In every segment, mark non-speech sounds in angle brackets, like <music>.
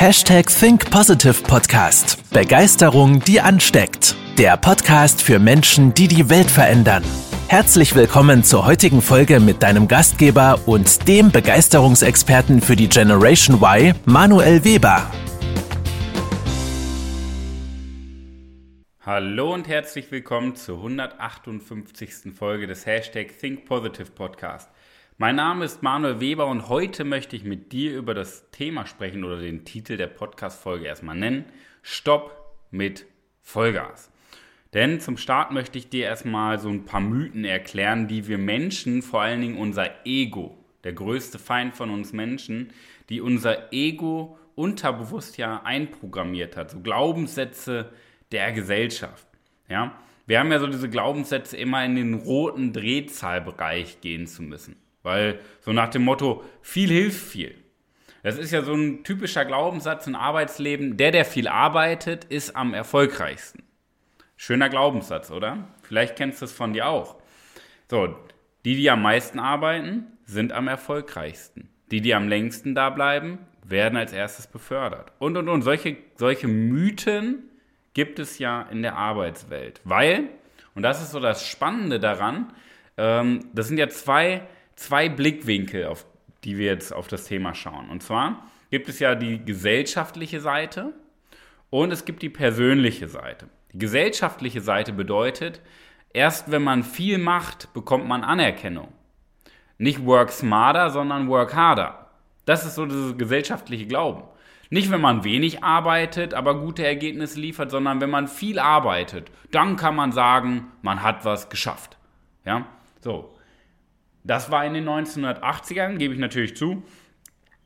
Hashtag Think Positive Podcast. Begeisterung, die ansteckt. Der Podcast für Menschen, die die Welt verändern. Herzlich willkommen zur heutigen Folge mit deinem Gastgeber und dem Begeisterungsexperten für die Generation Y, Manuel Weber. Hallo und herzlich willkommen zur 158. Folge des Hashtag Think Positive Podcast. Mein Name ist Manuel Weber und heute möchte ich mit dir über das Thema sprechen oder den Titel der Podcast-Folge erstmal nennen. Stopp mit Vollgas. Denn zum Start möchte ich dir erstmal so ein paar Mythen erklären, die wir Menschen, vor allen Dingen unser Ego, der größte Feind von uns Menschen, die unser Ego unterbewusst ja einprogrammiert hat. So Glaubenssätze der Gesellschaft. Ja? Wir haben ja so diese Glaubenssätze, immer in den roten Drehzahlbereich gehen zu müssen. Weil so nach dem Motto, viel hilft viel. Das ist ja so ein typischer Glaubenssatz im Arbeitsleben. Der, der viel arbeitet, ist am erfolgreichsten. Schöner Glaubenssatz, oder? Vielleicht kennst du es von dir auch. So, die, die am meisten arbeiten, sind am erfolgreichsten. Die, die am längsten da bleiben, werden als erstes befördert. Und, und, und. Solche, solche Mythen gibt es ja in der Arbeitswelt. Weil, und das ist so das Spannende daran, ähm, das sind ja zwei zwei Blickwinkel, auf die wir jetzt auf das Thema schauen. Und zwar gibt es ja die gesellschaftliche Seite und es gibt die persönliche Seite. Die gesellschaftliche Seite bedeutet, erst wenn man viel macht, bekommt man Anerkennung. Nicht work smarter, sondern work harder. Das ist so das gesellschaftliche Glauben. Nicht, wenn man wenig arbeitet, aber gute Ergebnisse liefert, sondern wenn man viel arbeitet, dann kann man sagen, man hat was geschafft. Ja? So. Das war in den 1980ern, gebe ich natürlich zu.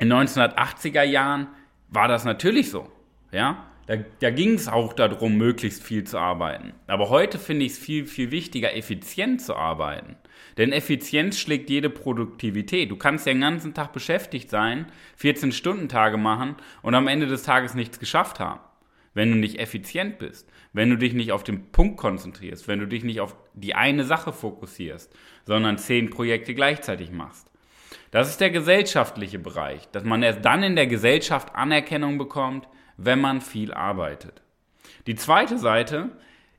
In den 1980er Jahren war das natürlich so. Ja? Da, da ging es auch darum, möglichst viel zu arbeiten. Aber heute finde ich es viel, viel wichtiger, effizient zu arbeiten. Denn Effizienz schlägt jede Produktivität. Du kannst ja den ganzen Tag beschäftigt sein, 14-Stunden-Tage machen und am Ende des Tages nichts geschafft haben wenn du nicht effizient bist, wenn du dich nicht auf den Punkt konzentrierst, wenn du dich nicht auf die eine Sache fokussierst, sondern zehn Projekte gleichzeitig machst. Das ist der gesellschaftliche Bereich, dass man erst dann in der Gesellschaft Anerkennung bekommt, wenn man viel arbeitet. Die zweite Seite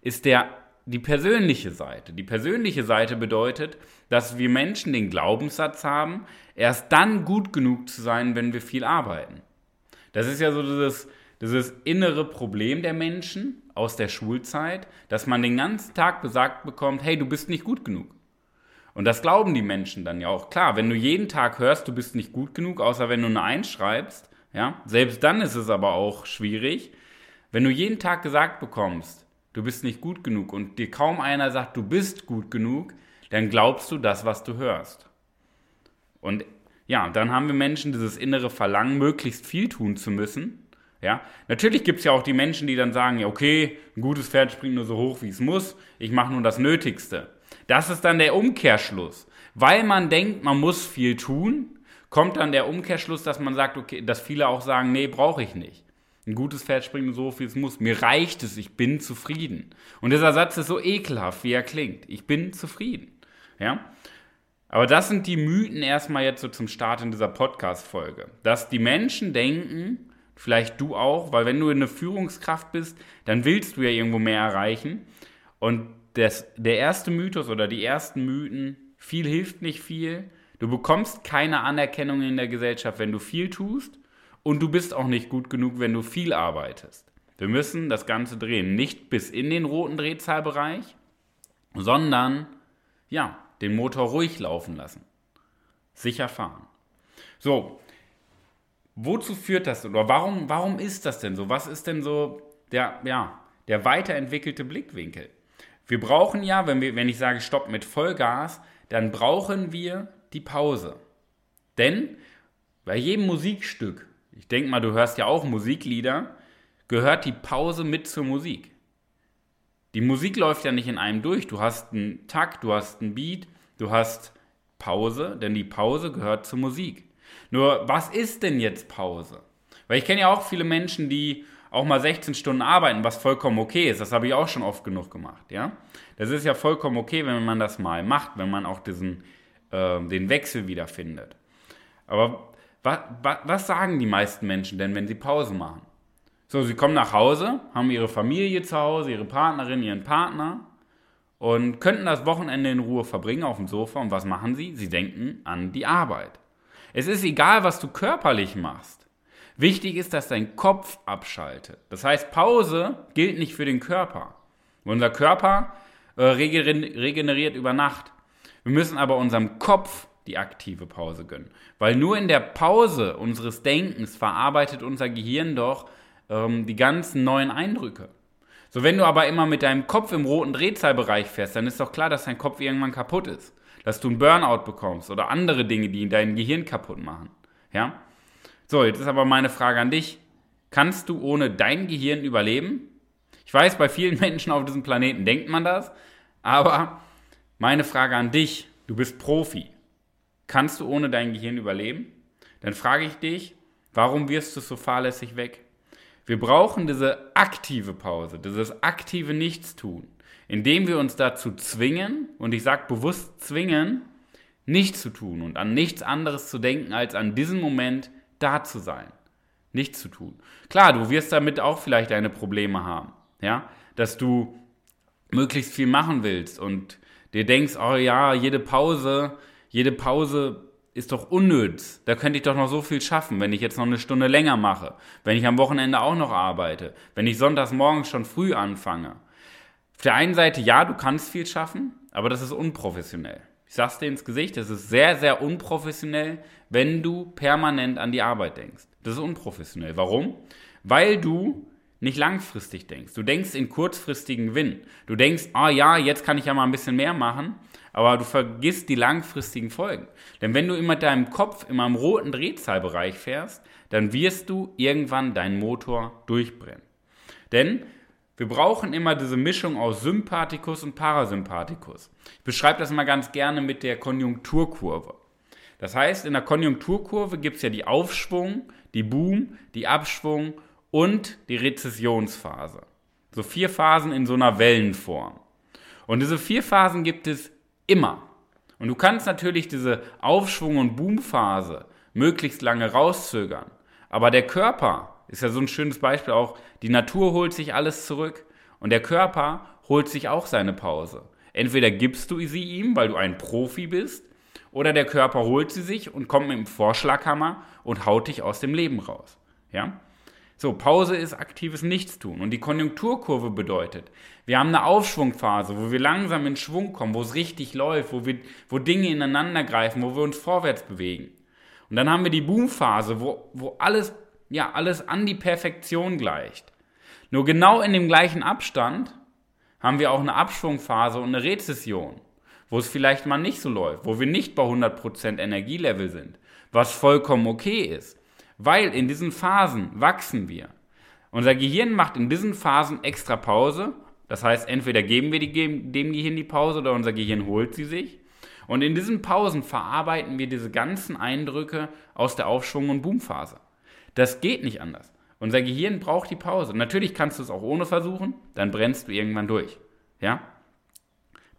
ist der, die persönliche Seite. Die persönliche Seite bedeutet, dass wir Menschen den Glaubenssatz haben, erst dann gut genug zu sein, wenn wir viel arbeiten. Das ist ja so dieses, dieses innere Problem der Menschen aus der Schulzeit, dass man den ganzen Tag gesagt bekommt, hey, du bist nicht gut genug. Und das glauben die Menschen dann ja auch. Klar, wenn du jeden Tag hörst, du bist nicht gut genug, außer wenn du eine Eins schreibst, ja, selbst dann ist es aber auch schwierig. Wenn du jeden Tag gesagt bekommst, du bist nicht gut genug und dir kaum einer sagt, du bist gut genug, dann glaubst du das, was du hörst. Und ja, dann haben wir Menschen dieses innere Verlangen, möglichst viel tun zu müssen ja, natürlich gibt es ja auch die Menschen, die dann sagen, ja, okay, ein gutes Pferd springt nur so hoch, wie es muss, ich mache nur das Nötigste. Das ist dann der Umkehrschluss. Weil man denkt, man muss viel tun, kommt dann der Umkehrschluss, dass man sagt, okay, dass viele auch sagen, nee, brauche ich nicht. Ein gutes Pferd springt nur so hoch, wie es muss. Mir reicht es, ich bin zufrieden. Und dieser Satz ist so ekelhaft, wie er klingt. Ich bin zufrieden. Ja? Aber das sind die Mythen erstmal jetzt so zum Start in dieser Podcast-Folge. Dass die Menschen denken, vielleicht du auch, weil wenn du eine Führungskraft bist, dann willst du ja irgendwo mehr erreichen. Und das, der erste Mythos oder die ersten Mythen, viel hilft nicht viel. Du bekommst keine Anerkennung in der Gesellschaft, wenn du viel tust. Und du bist auch nicht gut genug, wenn du viel arbeitest. Wir müssen das Ganze drehen. Nicht bis in den roten Drehzahlbereich, sondern ja, den Motor ruhig laufen lassen. Sicher fahren. So, wozu führt das oder warum, warum ist das denn so? Was ist denn so der, ja, der weiterentwickelte Blickwinkel? Wir brauchen ja, wenn, wir, wenn ich sage Stopp mit Vollgas, dann brauchen wir die Pause. Denn bei jedem Musikstück, ich denke mal, du hörst ja auch Musiklieder, gehört die Pause mit zur Musik. Die Musik läuft ja nicht in einem durch. Du hast einen Takt, du hast einen Beat, du hast Pause, denn die Pause gehört zur Musik. Nur, was ist denn jetzt Pause? Weil ich kenne ja auch viele Menschen, die auch mal 16 Stunden arbeiten, was vollkommen okay ist. Das habe ich auch schon oft genug gemacht, ja. Das ist ja vollkommen okay, wenn man das mal macht, wenn man auch diesen, äh, den Wechsel wiederfindet. Aber Was, was, was sagen die meisten Menschen denn, wenn sie Pause machen? So, sie kommen nach Hause, haben ihre Familie zu Hause, ihre Partnerin, ihren Partner und könnten das Wochenende in Ruhe verbringen auf dem Sofa. Und was machen sie? Sie denken an die Arbeit. Es ist egal, was du körperlich machst. Wichtig ist, dass dein Kopf abschaltet. Das heißt, Pause gilt nicht für den Körper. Unser Körper äh, regeneriert über Nacht. Wir müssen aber unserem Kopf die aktive Pause gönnen. Weil nur in der Pause unseres Denkens verarbeitet unser Gehirn doch ähm, die ganzen neuen Eindrücke. So, wenn du aber immer mit deinem Kopf im roten Drehzahlbereich fährst, dann ist doch klar, dass dein Kopf irgendwann kaputt ist. Dass du einen Burnout bekommst oder andere Dinge, die dein Gehirn kaputt machen. Ja? So, jetzt ist aber meine Frage an dich. Kannst du ohne dein Gehirn überleben? Ich weiß, bei vielen <laughs> Menschen auf diesem Planeten denkt man das, aber meine Frage an dich, du bist Profi. Kannst du ohne dein Gehirn überleben? Dann frage ich dich, warum wirst du so fahrlässig weg? Wir brauchen diese aktive Pause, dieses aktive Nichtstun, indem wir uns dazu zwingen, und ich sage bewusst zwingen, nichts zu tun und an nichts anderes zu denken, als an diesen Moment da zu sein. Nichts zu tun. Klar, du wirst damit auch vielleicht deine Probleme haben, ja, dass du möglichst viel machen willst und dir denkst, oh ja, jede Pause, jede Pause ist doch unnütz. Da könnte ich doch noch so viel schaffen, wenn ich jetzt noch eine Stunde länger mache, wenn ich am Wochenende auch noch arbeite, wenn ich sonntags morgens schon früh anfange. Auf der einen Seite, ja, du kannst viel schaffen, aber das ist unprofessionell. Ich sag's dir ins Gesicht, das ist sehr, sehr unprofessionell, wenn du permanent an die Arbeit denkst. Das ist unprofessionell. Warum? Weil du nicht langfristig denkst. Du denkst in kurzfristigen Gewinn. Du denkst, ah ja, jetzt kann ich ja mal ein bisschen mehr machen, aber du vergisst die langfristigen Folgen. Denn wenn du immer deinem Kopf immer im roten Drehzahlbereich fährst, dann wirst du irgendwann deinen Motor durchbrennen. Denn wir brauchen immer diese Mischung aus Sympathikus und Parasympathikus. Ich beschreibe das mal ganz gerne mit der Konjunkturkurve. Das heißt, in der Konjunkturkurve gibt es ja die Aufschwung, die Boom, die Abschwung und die Rezessionsphase. So vier Phasen in so einer Wellenform. Und diese vier Phasen gibt es immer. Und du kannst natürlich diese Aufschwung- und Boomphase möglichst lange rauszögern. Aber der Körper ist ja so ein schönes Beispiel auch, die Natur holt sich alles zurück und der Körper holt sich auch seine Pause. Entweder gibst du sie ihm, weil du ein Profi bist, oder der Körper holt sie sich und kommt mit dem Vorschlaghammer und haut dich aus dem Leben raus. Ja? So, Pause ist aktives Nichtstun. Und die Konjunkturkurve bedeutet, wir haben eine Aufschwungphase, wo wir langsam in Schwung kommen, wo es richtig läuft, wo, wir, wo Dinge ineinander greifen, wo wir uns vorwärts bewegen. Und dann haben wir die Boomphase, wo, wo alles, ja, alles an die Perfektion gleicht. Nur genau in dem gleichen Abstand haben wir auch eine Abschwungphase und eine Rezession, wo es vielleicht mal nicht so läuft, wo wir nicht bei 100% Energielevel sind, was vollkommen okay ist. Weil in diesen Phasen wachsen wir. Unser Gehirn macht in diesen Phasen extra Pause. Das heißt, entweder geben wir dem Gehirn die Pause oder unser Gehirn holt sie sich. Und in diesen Pausen verarbeiten wir diese ganzen Eindrücke aus der Aufschwung- und Boomphase. Das geht nicht anders. Unser Gehirn braucht die Pause. Natürlich kannst du es auch ohne versuchen, dann brennst du irgendwann durch. Ja?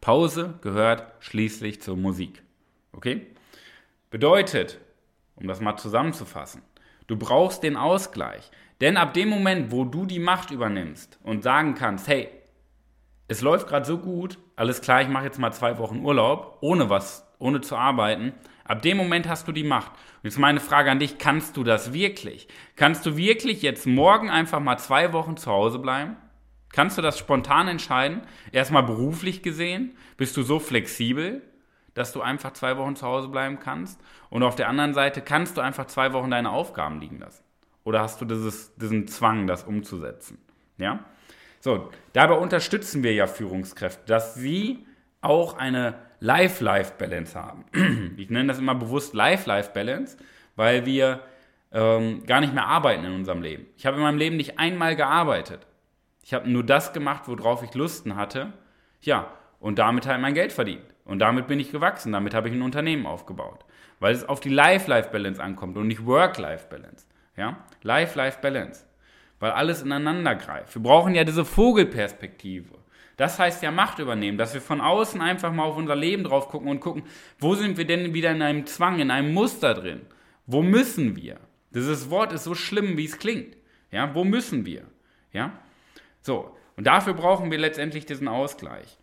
Pause gehört schließlich zur Musik. Okay? Bedeutet, um das mal zusammenzufassen, Du brauchst den Ausgleich. Denn ab dem Moment, wo du die Macht übernimmst und sagen kannst, hey, es läuft gerade so gut, alles klar, ich mache jetzt mal zwei Wochen Urlaub, ohne was, ohne zu arbeiten, ab dem Moment hast du die Macht. Und jetzt meine Frage an dich, kannst du das wirklich? Kannst du wirklich jetzt morgen einfach mal zwei Wochen zu Hause bleiben? Kannst du das spontan entscheiden? Erstmal beruflich gesehen, bist du so flexibel? Dass du einfach zwei Wochen zu Hause bleiben kannst. Und auf der anderen Seite kannst du einfach zwei Wochen deine Aufgaben liegen lassen. Oder hast du dieses, diesen Zwang, das umzusetzen? Ja? So, dabei unterstützen wir ja Führungskräfte, dass sie auch eine Life-Life-Balance haben. <clears throat> Ich nenne das immer bewusst Life-Life-Balance, weil wir ähm, gar nicht mehr arbeiten in unserem Leben. Ich habe in meinem Leben nicht einmal gearbeitet. Ich habe nur das gemacht, worauf ich Lusten hatte. Ja, und damit halt mein Geld verdient. Und damit bin ich gewachsen, damit habe ich ein Unternehmen aufgebaut. Weil es auf die Life-Life-Balance ankommt und nicht Work-Life-Balance. Ja? Life-Life-Balance. Weil alles ineinander greift. Wir brauchen ja diese Vogelperspektive. Das heißt ja Macht übernehmen, dass wir von außen einfach mal auf unser Leben drauf gucken und gucken, wo sind wir denn wieder in einem Zwang, in einem Muster drin? Wo müssen wir? Dieses Wort ist so schlimm, wie es klingt. Ja, wo müssen wir? Ja, so. Und dafür brauchen wir letztendlich diesen Ausgleich.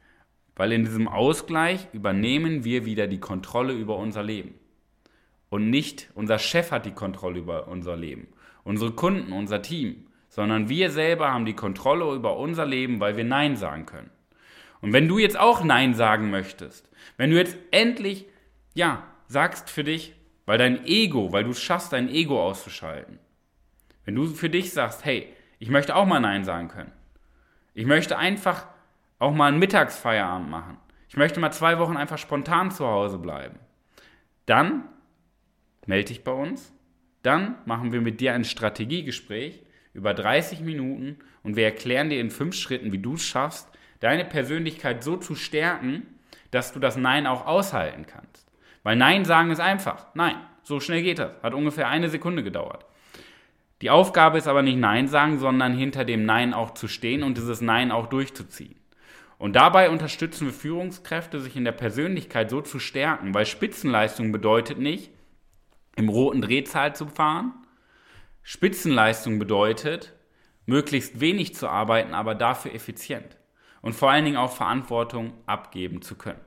Weil in diesem Ausgleich übernehmen wir wieder die Kontrolle über unser Leben. Und nicht unser Chef hat die Kontrolle über unser Leben, unsere Kunden, unser Team, sondern wir selber haben die Kontrolle über unser Leben, weil wir Nein sagen können. Und wenn du jetzt auch Nein sagen möchtest, wenn du jetzt endlich, ja, sagst für dich, weil dein Ego, weil du es schaffst, dein Ego auszuschalten, wenn du für dich sagst, hey, ich möchte auch mal Nein sagen können. Ich möchte einfach auch mal einen Mittagsfeierabend machen. Ich möchte mal zwei Wochen einfach spontan zu Hause bleiben. Dann melde dich bei uns. Dann machen wir mit dir ein Strategiegespräch über 30 Minuten und wir erklären dir in fünf Schritten, wie du es schaffst, deine Persönlichkeit so zu stärken, dass du das Nein auch aushalten kannst. Weil Nein sagen ist einfach. Nein, so schnell geht das. Hat ungefähr eine Sekunde gedauert. Die Aufgabe ist aber nicht Nein sagen, sondern hinter dem Nein auch zu stehen und dieses Nein auch durchzuziehen. Und dabei unterstützen wir Führungskräfte, sich in der Persönlichkeit so zu stärken, weil Spitzenleistung bedeutet nicht, im roten Drehzahl zu fahren. Spitzenleistung bedeutet, möglichst wenig zu arbeiten, aber dafür effizient. Und vor allen Dingen auch Verantwortung abgeben zu können.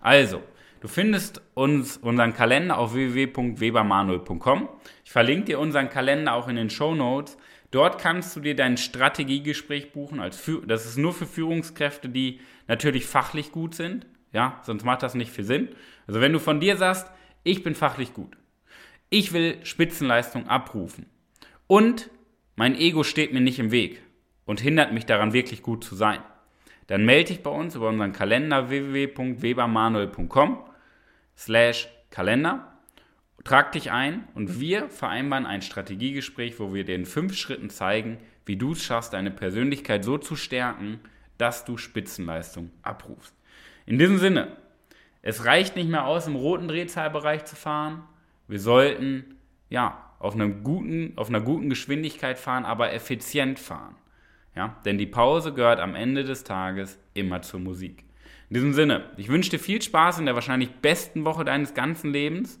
Also, du findest uns unseren Kalender auf www.webermanuel.com. Ich verlinke dir unseren Kalender auch in den Show Notes. Dort kannst du dir dein Strategiegespräch buchen. Als das ist nur für Führungskräfte, die natürlich fachlich gut sind. Ja, sonst macht das nicht viel Sinn. Also wenn du von dir sagst, ich bin fachlich gut, ich will Spitzenleistung abrufen und mein Ego steht mir nicht im Weg und hindert mich daran, wirklich gut zu sein, dann melde dich bei uns über unseren Kalender www.webermanuel.com slash Kalender Trag dich ein und wir vereinbaren ein Strategiegespräch, wo wir dir in fünf Schritten zeigen, wie du es schaffst, deine Persönlichkeit so zu stärken, dass du Spitzenleistung abrufst. In diesem Sinne, es reicht nicht mehr aus, im roten Drehzahlbereich zu fahren. Wir sollten ja auf, einem guten, auf einer guten Geschwindigkeit fahren, aber effizient fahren. Ja? Denn die Pause gehört am Ende des Tages immer zur Musik. In diesem Sinne, ich wünsche dir viel Spaß in der wahrscheinlich besten Woche deines ganzen Lebens.